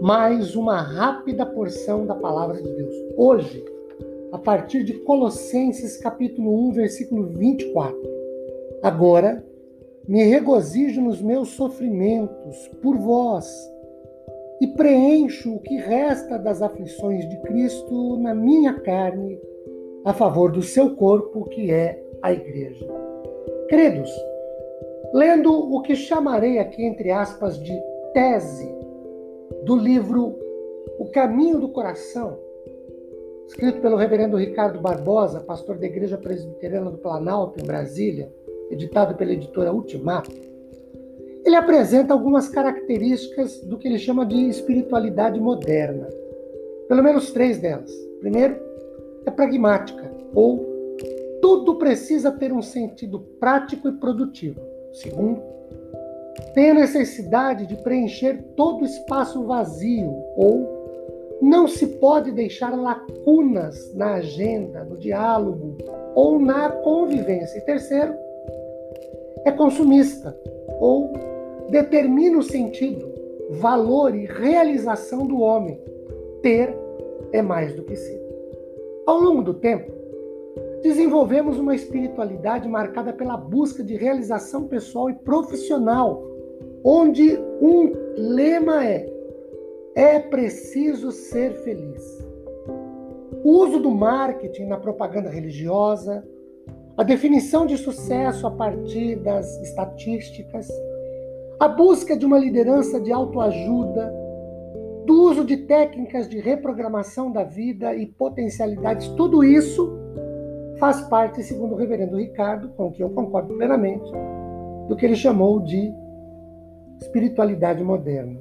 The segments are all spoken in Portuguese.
mais uma rápida porção da palavra de Deus. Hoje, a partir de Colossenses capítulo 1, versículo 24. Agora, me regozijo nos meus sofrimentos por vós e preencho o que resta das aflições de Cristo na minha carne a favor do seu corpo, que é a igreja. Queridos, lendo o que chamarei aqui entre aspas de tese do livro O Caminho do Coração, escrito pelo reverendo Ricardo Barbosa, pastor da Igreja Presbiteriana do Planalto, em Brasília, editado pela editora Ultimato, ele apresenta algumas características do que ele chama de espiritualidade moderna. Pelo menos três delas. Primeiro, é pragmática, ou tudo precisa ter um sentido prático e produtivo. Segundo, tem a necessidade de preencher todo o espaço vazio, ou não se pode deixar lacunas na agenda, no diálogo ou na convivência. E terceiro, é consumista ou determina o sentido, valor e realização do homem. Ter é mais do que ser. Ao longo do tempo, desenvolvemos uma espiritualidade marcada pela busca de realização pessoal e profissional, onde um lema é é preciso ser feliz. O uso do marketing na propaganda religiosa, a definição de sucesso a partir das estatísticas, a busca de uma liderança de autoajuda, do uso de técnicas de reprogramação da vida e potencialidades, tudo isso faz parte, segundo o reverendo Ricardo, com que eu concordo plenamente, do que ele chamou de espiritualidade moderna.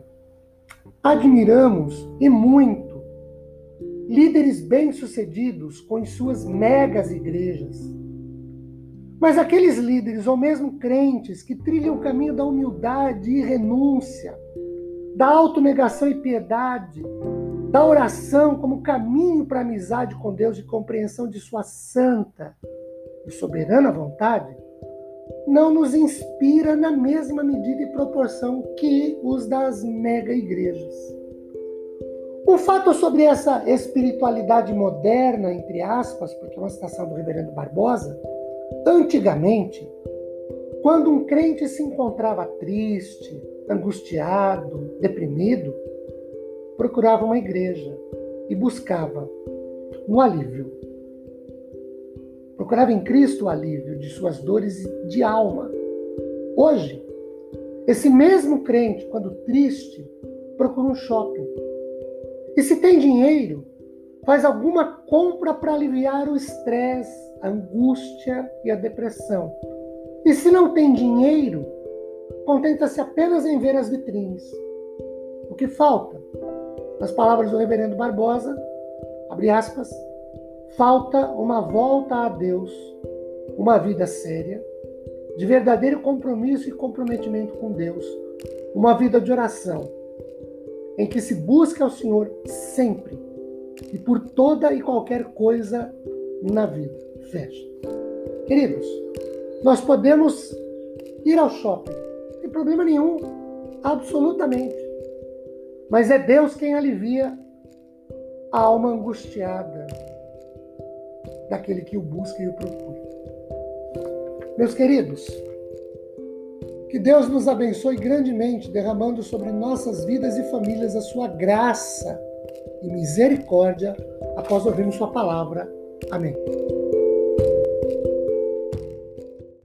Admiramos e muito líderes bem-sucedidos com as suas megas igrejas. Mas aqueles líderes, ou mesmo crentes, que trilham o caminho da humildade e renúncia, da autonegação e piedade, da oração como caminho para amizade com Deus e compreensão de sua santa e soberana vontade, não nos inspira na mesma medida e proporção que os das mega igrejas. Um fato sobre essa espiritualidade moderna, entre aspas, porque é uma citação do reverendo Barbosa, antigamente, quando um crente se encontrava triste, angustiado, deprimido, procurava uma igreja e buscava um alívio procurava em Cristo o alívio de suas dores de alma. Hoje, esse mesmo crente, quando triste, procura um shopping. E se tem dinheiro, faz alguma compra para aliviar o estresse, a angústia e a depressão. E se não tem dinheiro, contenta-se apenas em ver as vitrines. O que falta? Nas palavras do reverendo Barbosa, abre aspas, falta uma volta a Deus, uma vida séria, de verdadeiro compromisso e comprometimento com Deus, uma vida de oração, em que se busca ao Senhor sempre e por toda e qualquer coisa na vida. Fecha. Queridos, nós podemos ir ao shopping, tem problema nenhum, absolutamente. Mas é Deus quem alivia a alma angustiada, daquele que o busca e o procura. Meus queridos, que Deus nos abençoe grandemente, derramando sobre nossas vidas e famílias a sua graça e misericórdia após ouvirmos Sua palavra. Amém.